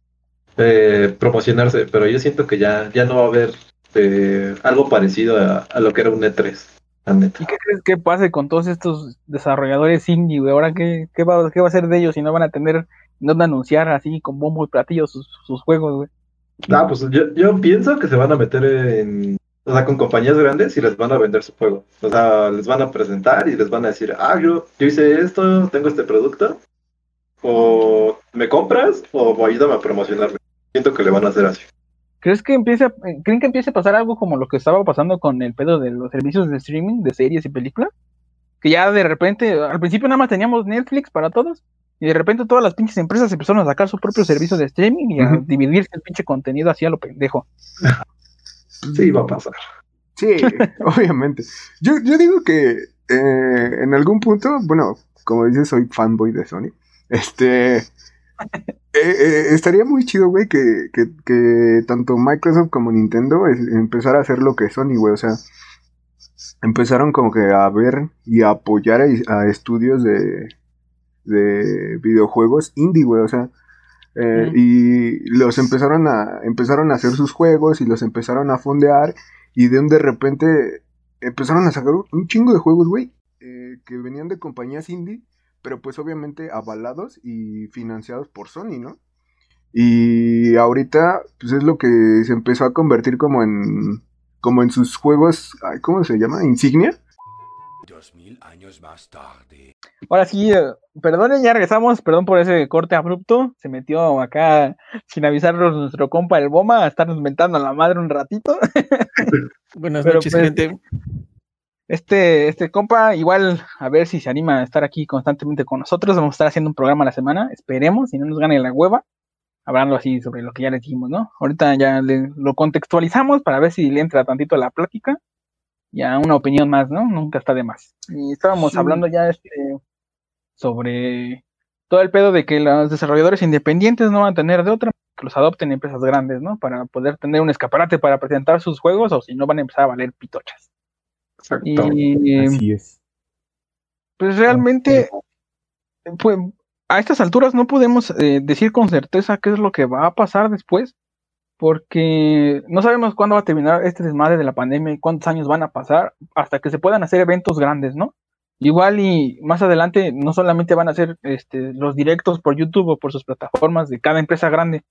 S3: eh, promocionarse, pero yo siento que ya, ya no va a haber eh, algo parecido a, lo que era un E3.
S2: ¿Y qué crees que pase con todos estos desarrolladores indie, güey? Ahora, ¿qué, qué, va, ¿qué va a ser de ellos si no van a tener no anunciar así con bombo y platillo sus, sus juegos, güey.
S3: Ah, pues yo, yo pienso que se van a meter en, o sea, con compañías grandes y les van a vender su juego. O sea, les van a presentar y les van a decir, ah, yo, yo hice esto, tengo este producto, o me compras o ayúdame a promocionarme. Siento que le van a hacer así.
S2: ¿Crees que empiece ¿Creen que empiece a pasar algo como lo que estaba pasando con el pedo de los servicios de streaming de series y películas? Que ya de repente, al principio nada más teníamos Netflix para todos, y de repente todas las pinches empresas empezaron a sacar su propio servicio de streaming y a dividirse el pinche contenido así a lo pendejo. [laughs]
S3: Sí, va a pasar.
S4: Sí, [laughs] obviamente. Yo, yo digo que eh, en algún punto, bueno, como dices, soy fanboy de Sony. Este. Eh, eh, estaría muy chido, güey, que, que, que, tanto Microsoft como Nintendo empezara a hacer lo que Sony, güey. O sea, empezaron como que a ver y a apoyar a estudios de, de videojuegos indie, güey, o sea, eh, y los empezaron a, empezaron a hacer sus juegos y los empezaron a fondear y de un de repente empezaron a sacar un chingo de juegos, güey, eh, que venían de compañías indie, pero pues obviamente avalados y financiados por Sony, ¿no? Y ahorita, pues es lo que se empezó a convertir como en, como en sus juegos, ¿cómo se llama? Insignia.
S2: Dos mil años más tarde. Ahora sí, eh, perdonen, ya regresamos, perdón por ese corte abrupto. Se metió acá sin avisarnos nuestro compa el Boma a estarnos mentando a la madre un ratito. [laughs]
S5: Buenas noches, pues, gente.
S2: Este, este compa, igual a ver si se anima a estar aquí constantemente con nosotros. Vamos a estar haciendo un programa a la semana, esperemos, si no nos gane la hueva, hablando así sobre lo que ya le dijimos, ¿no? Ahorita ya lo contextualizamos para ver si le entra tantito a la plática. Ya una opinión más, ¿no? Nunca está de más. Y estábamos hablando ya este, sobre todo el pedo de que los desarrolladores independientes no van a tener de otra que los adopten empresas grandes, ¿no? Para poder tener un escaparate para presentar sus juegos o si no van a empezar a valer pitochas.
S4: Exacto. Y, Así es.
S2: Pues realmente, pues, a estas alturas no podemos eh, decir con certeza qué es lo que va a pasar después, porque no sabemos cuándo va a terminar este desmadre de la pandemia y cuántos años van a pasar hasta que se puedan hacer eventos grandes, ¿no? Igual y más adelante no solamente van a ser este, los directos por YouTube o por sus plataformas de cada empresa grande,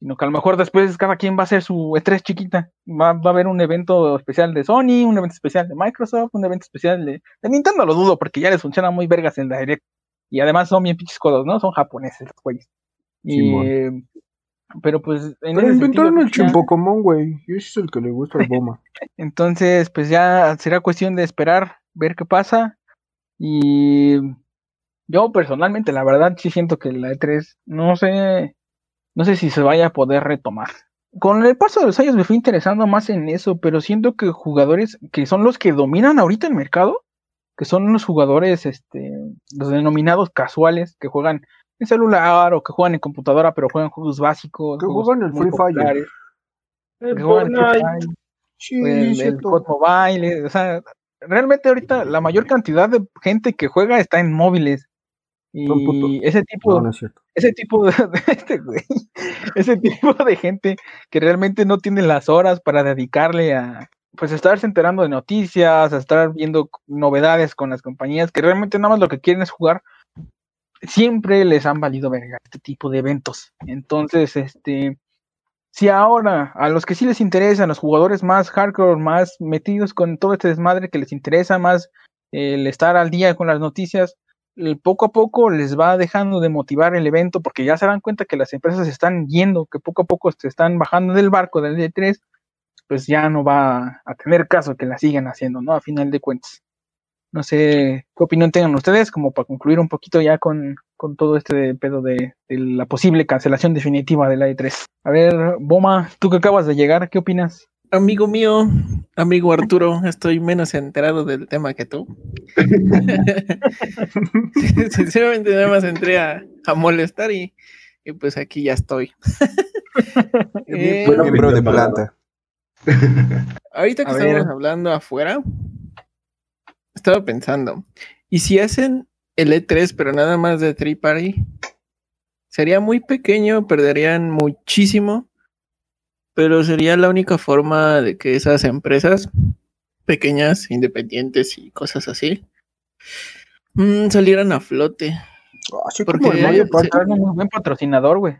S2: sino que a lo mejor después cada quien va a hacer su E3 chiquita. Va, a haber un evento especial de Sony, un evento especial de Microsoft, un evento especial de, Nintendo, lo dudo, porque ya les funciona muy vergas en la Direct. Y además son bien pinches codos, ¿no? Son japoneses los güeyes. Y, pero pues
S4: en pero inventaron el Chimpocomón, güey. Y ese es el que le gusta al Boma. [laughs]
S2: Entonces, pues ya será cuestión de esperar, ver qué pasa. Y yo personalmente, la verdad, sí siento que la E3, no sé, no sé si se vaya a poder retomar. Con el paso de los años me fui interesando más en eso, pero siento que jugadores que son los que dominan ahorita el mercado, que son los jugadores, este, los denominados casuales, que juegan en celular o que juegan en computadora, pero juegan juegos básicos.
S4: Que juegan el Free Fire.
S2: Que juegan el, el, el Mobile, o sea, realmente ahorita la mayor cantidad de gente que juega está en móviles. Y ese tipo, ese tipo de, [laughs] este ese tipo de gente que realmente no tiene las horas para dedicarle a pues estarse enterando de noticias, a estar viendo novedades con las compañías, que realmente nada más lo que quieren es jugar, siempre les han valido verga este tipo de eventos. Entonces, este, si ahora a los que sí les interesan, los jugadores más hardcore, más metidos con todo este desmadre que les interesa más el estar al día con las noticias, poco a poco les va dejando de motivar el evento porque ya se dan cuenta que las empresas están yendo, que poco a poco se están bajando del barco del D3, pues ya no va a tener caso que la sigan haciendo, ¿no? A final de cuentas. No sé qué opinión tengan ustedes, como para concluir un poquito ya con, con todo este pedo de, la posible cancelación definitiva de la E3. A ver, Boma, tú que acabas de llegar, ¿qué opinas?
S5: Amigo mío, amigo Arturo, estoy menos enterado del tema que tú. [laughs] Sinceramente nada más entré a, molestar y,
S1: Y pues aquí ya estoy. [laughs] Eh,
S4: miembro de planta.
S1: ahorita que
S2: A
S1: estamos
S2: ver.
S1: hablando afuera, estaba pensando, ¿y si hacen el E3 pero nada más de Tree Party? Sería muy pequeño, perderían muchísimo, pero sería la única forma de que esas empresas pequeñas, independientes y cosas así, mm, salieran a flote.
S4: Así
S1: Porque-
S4: como el Mario
S2: un buen patrocinador, güey.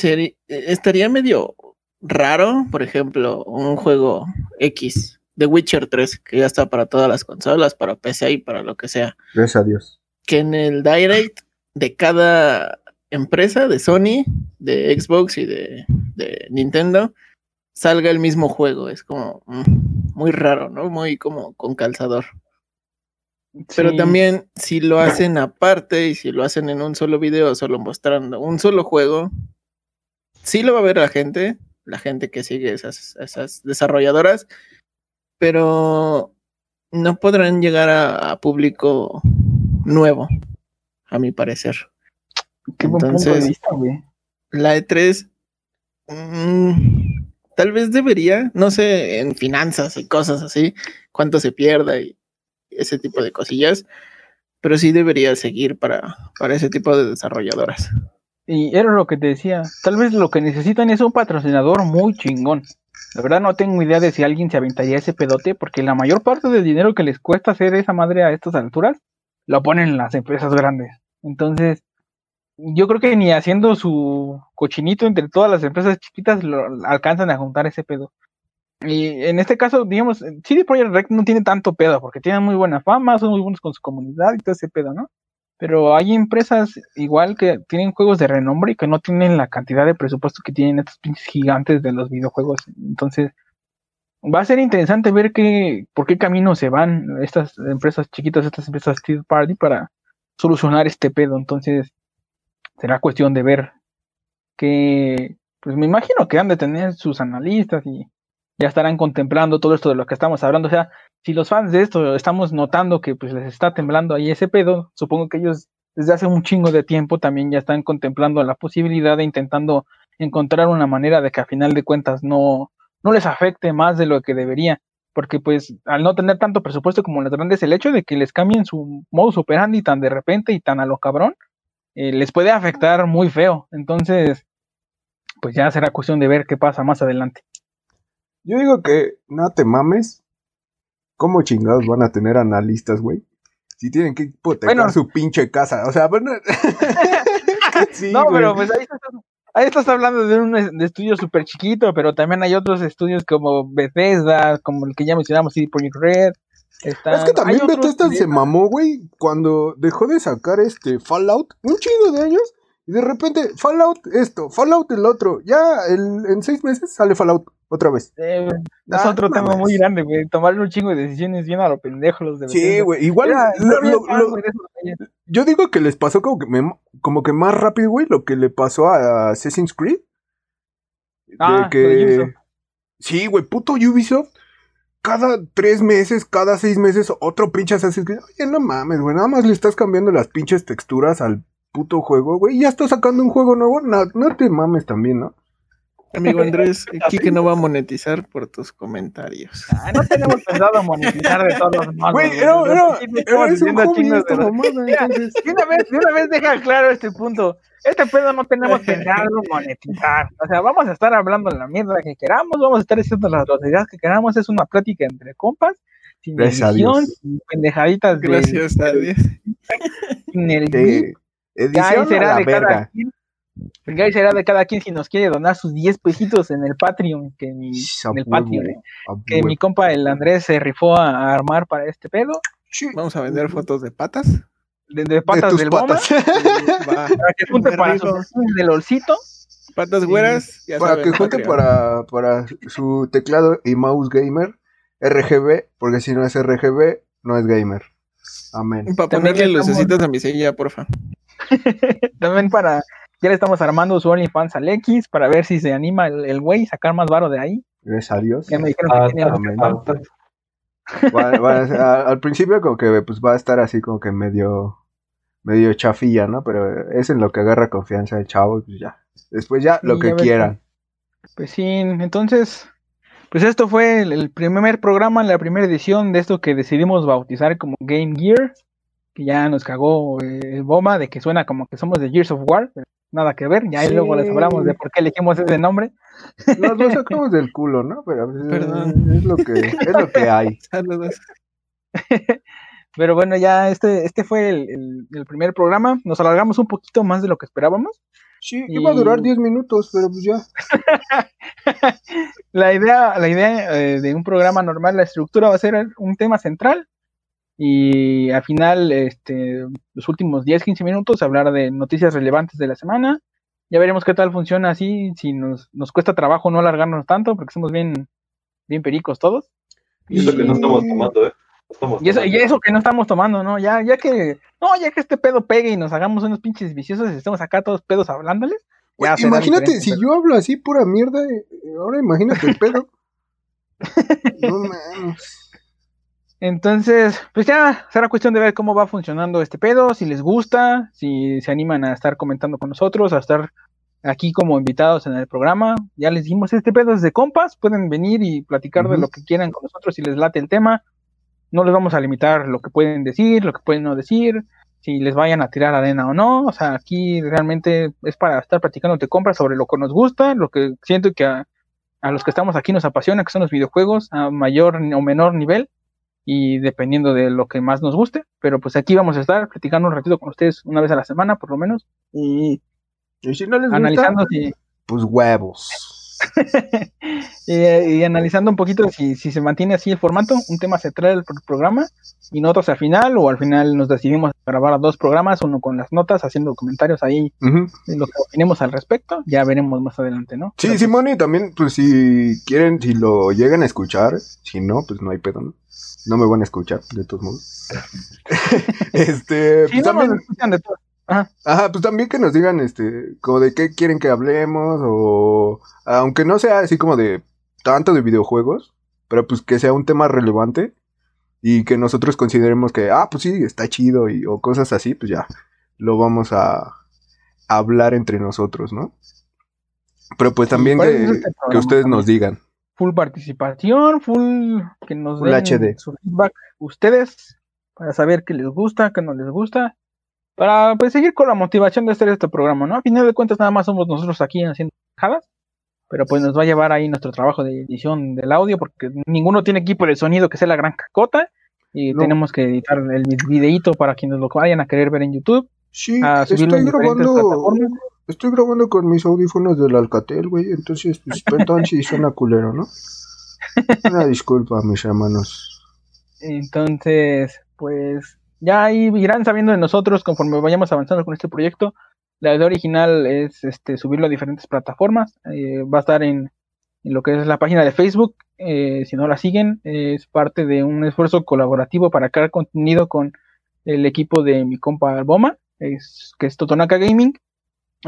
S1: Eh, estaría medio raro, por ejemplo, un juego X, The Witcher 3, que ya está para todas las consolas, para PC y para lo que sea,
S4: Gracias a Dios.
S1: que en el Direct de cada empresa, de Sony, de Xbox y de, de Nintendo, salga el mismo juego. Es como mm, muy raro, ¿no? Muy como con calzador. Pero también si lo hacen aparte y si lo hacen en un solo video, solo mostrando un solo juego, sí lo va a ver la gente, la gente que sigue esas, esas desarrolladoras, pero no podrán llegar a, a público nuevo, a mi parecer.
S2: Qué buen punto de
S1: Entonces-
S2: vista, güey.
S1: La E3 mm, tal vez debería, no sé, en finanzas y cosas así, cuánto se pierda y ese tipo de cosillas, pero sí debería seguir para, para ese tipo de desarrolladoras.
S2: Y era lo que te decía. Tal vez lo que necesitan es un patrocinador muy chingón. La verdad no tengo idea de si alguien se aventaría ese pedote, porque la mayor parte del dinero que les cuesta hacer esa madre a estas alturas, lo ponen las empresas grandes. Entonces, yo creo que ni haciendo su cochinito entre todas las empresas chiquitas lo alcanzan a juntar ese pedo. Y en este caso, digamos, CD Projekt Red no tiene tanto pedo, porque tienen muy buena fama, son muy buenos con su comunidad y todo ese pedo, ¿no? Pero hay empresas igual que tienen juegos de renombre y que no tienen la cantidad de presupuesto que tienen estos pinches gigantes de los videojuegos. Entonces, va a ser interesante ver qué, por qué camino se van estas empresas chiquitas, estas empresas Third Party para solucionar este pedo. Entonces, será cuestión de ver que, pues me imagino que han de tener sus analistas y ya estarán contemplando todo esto de lo que estamos hablando. O sea, si los fans de esto estamos notando que pues les está temblando ahí ese pedo, supongo que ellos desde hace un chingo de tiempo también ya están contemplando la posibilidad de intentando encontrar una manera de que a final de cuentas no, no les afecte más de lo que debería. Porque pues al no tener tanto presupuesto como las grandes, el hecho de que les cambien su modus operandi tan de repente y tan a lo cabrón, eh, les puede afectar muy feo. Entonces, pues ya será cuestión de ver qué pasa más adelante.
S4: Yo digo que no te mames. ¿Cómo chingados van a tener analistas, güey? Si tienen que hipotecar
S2: Bueno.
S4: su pinche casa. O sea, bueno. [laughs] Sí,
S2: no, pero pues ahí estás, ahí estás hablando de un estudio súper chiquito, pero también hay otros estudios como Bethesda, como el que ya mencionamos, CD Projekt Red. Están-
S4: Es que también Bethesda
S2: que-
S4: se mamó, güey, cuando dejó de sacar este Fallout, un chingo de años, y de repente Fallout esto, Fallout el otro, ya el- en seis meses sale Fallout otra vez.
S2: eh, es
S4: Ah,
S2: otro tema muy grande, güey. Tomar un chingo de decisiones bien a lo pendejo los de
S4: Sí, güey, igual
S2: Era-
S4: lo- lo- lo- yo digo que les pasó como que, me- como que más rápido, güey, lo que le pasó a Assassin's Creed.
S2: Ah,
S4: que...
S2: de Ubisoft.
S4: Sí, güey, puto Ubisoft. Cada tres meses, cada seis meses, otro pinche Assassin's Creed. Oye, no mames, güey. Nada más le estás cambiando las pinches texturas al puto juego, güey. Ya estás sacando un juego nuevo. No, no te mames también, ¿no?
S1: Amigo [laughs] Andrés, Kike no va a monetizar por tus comentarios.
S2: Ah, no tenemos pensado monetizar de todos modos.
S4: Güey, es un hobby
S2: chingos
S4: esta
S2: de-
S4: mamada, [laughs]
S2: Mira,
S4: entonces.
S2: De una vez, de una vez deja claro este punto. Este pedo no tenemos [laughs] pensado monetizar. O sea, vamos a estar hablando la mierda que queramos, vamos a estar diciendo las groserías que queramos. Es una plática entre compas, sin edición, sin pendejaditas de
S1: Gracias a Dios.
S2: sin el Ya ahí
S4: edición a
S2: será
S4: la
S2: de cada
S4: verga.
S2: quien. Ahí será de cada quien si nos quiere donar sus 10 pesitos en el Patreon, que mi, en el
S4: huevo,
S2: Patreon, eh, que mi compa el Andrés se rifó a, a armar para este pedo,
S1: Vamos a vender fotos de patas.
S2: de, de
S4: De
S2: patas
S4: tus
S2: del
S4: patas. [laughs]
S2: Para que junte para sus del olcito.
S1: Patas güeras. ya
S4: para
S1: saben,
S4: que junte para, para su teclado y mouse gamer RGB, porque si no es RGB, no es gamer. Amén.
S1: Para
S2: También
S1: ponerle lucecitas a mi silla, porfa. [laughs]
S2: También para, ya le estamos armando su OnlyFans al X para ver si se anima el güey sacar más varo de ahí.
S4: Gracias a Dios.
S2: Ya me dijeron que tenía
S4: ser- a- al principio como que pues va a estar así como que medio medio chafilla, ¿no? Pero es en lo que agarra confianza el chavo y pues ya. Después ya lo que quieran.
S2: Pues sí, entonces, pues esto fue el, el primer programa, la primera edición de esto que decidimos bautizar como Game Gear, que ya nos cagó eh, Boma de que suena como que somos de Gears of War, pero nada que ver, ya ahí
S4: Sí.
S2: luego les hablamos de por qué elegimos ese nombre.
S4: Nos lo sacamos del culo, ¿no? Pero pues,
S1: Perdón.
S4: es lo que es lo que hay. [laughs]
S1: Saludos. [laughs]
S2: Pero bueno, ya este, este fue el, el- el primer programa, nos alargamos un poquito más de lo que esperábamos.
S4: Sí, iba a durar
S2: Y-
S4: 10 minutos, pero pues ya. [laughs]
S2: La idea, la idea eh, de un programa normal, la estructura va a ser un tema central y al final, este, los últimos 10, 15 minutos, hablar de noticias relevantes de la semana. Ya veremos qué tal funciona así, si nos, nos cuesta trabajo no alargarnos tanto, porque somos bien, bien pericos todos.
S3: Y eso que no estamos tomando, ¿eh? No estamos
S2: Y eso, y
S3: tomando.
S2: eso que no estamos tomando, ¿no? Ya, ya que, no, ya que este pedo pegue y nos hagamos unos pinches viciosos y estemos acá todos pedos hablándoles. ya
S4: imagínate, si
S2: pero-
S4: yo hablo así pura mierda, eh, ahora imagínate el pedo. [laughs] no mames.
S2: Entonces, pues ya será cuestión de ver cómo va funcionando este pedo, si les gusta, si se animan a estar comentando con nosotros, a estar aquí como invitados en el programa. Ya les dimos este pedo es de compas, pueden venir y platicar de lo que quieran con nosotros si les late el tema. No les vamos a limitar lo que pueden decir, lo que pueden no decir, si les vayan a tirar arena o no. O sea, aquí realmente es para estar platicando de compras sobre lo que nos gusta, lo que siento que a, a los que estamos aquí nos apasiona, que son los videojuegos, a mayor o menor nivel y dependiendo de lo que más nos guste, pero pues aquí vamos a estar platicando un ratito con ustedes una vez a la semana por lo menos y
S4: Y si no les gusta,
S2: analizando si
S4: pues huevos. [laughs]
S2: y, y analizando un poquito si, si se mantiene así el formato, un tema central del pro- programa y notas al final o al final nos decidimos grabar dos programas, uno con las notas, haciendo comentarios ahí
S4: Ujú.
S2: de lo que opinemos al respecto, ya veremos más adelante, ¿no?
S4: Sí, Simón, y también, pues si quieren, si lo llegan a escuchar, si no, pues no hay pedo, ¿no? No me van a escuchar, de todos modos. [laughs] [laughs] este, pues
S2: no
S4: también,
S2: escuchan de todo. Ajá.
S4: ajá, pues también que nos digan, este, como de qué quieren que hablemos, o aunque no sea así como de tanto de videojuegos, pero pues que sea un tema relevante y que nosotros consideremos que, ah, pues sí, está chido, y, o cosas así, pues ya, lo vamos a hablar entre nosotros, ¿no? Pero pues también
S2: ¿cuál es
S4: que,
S2: este
S4: que ustedes nos digan.
S2: full participación, full que nos
S4: Full
S2: den
S4: HD.
S2: su feedback ustedes para saber qué les gusta, qué no les gusta, para pues seguir con la motivación de hacer este programa, ¿no? A final de cuentas nada más somos nosotros aquí haciendo jadas, pero pues nos va a llevar ahí nuestro trabajo de edición del audio porque ninguno tiene equipo de sonido que sea la gran cacota y
S4: No.
S2: tenemos que editar el videíto para quienes lo vayan a querer ver en YouTube,
S4: Sí,
S2: a subirlo
S4: estoy
S2: en
S4: grabando, estoy grabando con mis audífonos del Alcatel, güey, entonces, pues, [laughs] perdón si suena culero, ¿no? [laughs] Una disculpa, mis hermanos.
S2: Entonces, pues ya ahí irán sabiendo de nosotros conforme vayamos avanzando con este proyecto. La idea original es este, subirlo a diferentes plataformas. eh, va a estar en, lo que es la página de Facebook. eh, si no la siguen, es parte de un esfuerzo colaborativo para crear contenido con el equipo de mi compa Alboma, es, que es Totonaca Gaming.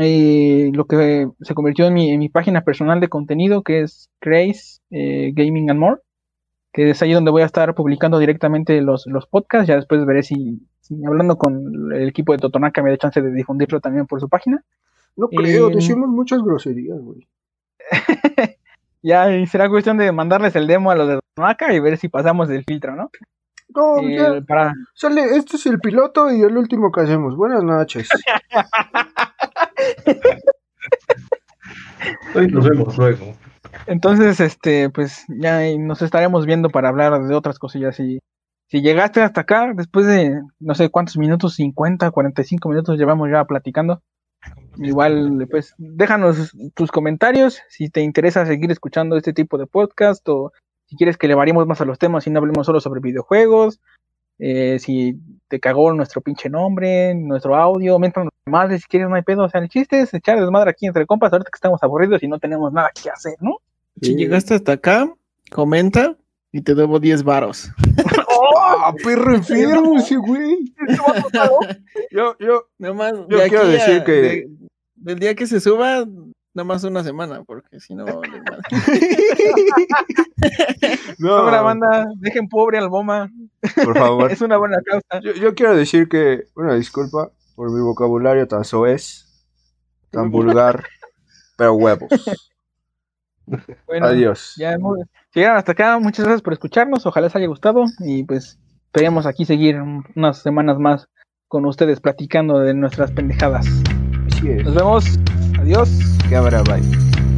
S2: Eh, lo que se convirtió en mi, en mi página personal de contenido, que es Grace Gaming and More que es ahí donde voy a estar publicando directamente los, los podcasts. Ya después veré si, si hablando con el equipo de Totonaca me da chance de difundirlo también por su página.
S4: No creo,
S2: Eh,
S4: decimos muchas groserías, güey. [laughs]
S2: Ya y será cuestión de mandarles el demo a los de Totonaca y ver si pasamos el filtro, ¿no?
S4: No,
S2: Eh,
S4: ya,
S2: para,
S4: sale, este es el piloto y el último que hacemos. Buenas noches. [laughs]
S3: Ay, nos vemos luego.
S2: Entonces, este, pues ya nos estaremos viendo para hablar de otras cosillas. Y si llegaste hasta acá, después de no sé cuántos minutos, 50, 45 minutos llevamos ya platicando. Igual, pues, déjanos tus comentarios si te interesa seguir escuchando este tipo de podcast o si quieres que le variemos más a los temas y no hablemos solo sobre videojuegos. eh, si te cagó nuestro pinche nombre, nuestro audio, mientras más si quieres, no hay pedo. O sea, el chiste es echar desmadre aquí entre compas ahorita que estamos aburridos y no tenemos nada que hacer, ¿no?
S1: Si llegaste hasta acá, comenta y te debo 10 varos.
S4: ¡Ah, [laughs] perro enfermo ese güey! [laughs] Yo, yo,
S1: Nomás,
S4: Yo
S1: de
S4: quiero decir
S1: a-
S4: que-
S1: de- del día que se suba, nada más una semana, porque si no, [laughs]
S4: no,
S2: Ahora, banda, dejen pobre al Boma.
S4: por favor.
S2: Es una buena causa.
S4: Yo, yo quiero decir que, una disculpa, por mi vocabulario tan soez, tan vulgar, pero huevos.
S2: Bueno,
S4: Adiós.
S2: Ya hemos llegaron hasta acá. Muchas gracias por escucharnos. Ojalá les haya gustado. Y pues esperemos aquí seguir un- unas semanas más con ustedes platicando de nuestras pendejadas.
S4: Así es.
S2: Nos vemos. Adiós.
S4: Cámara, bye.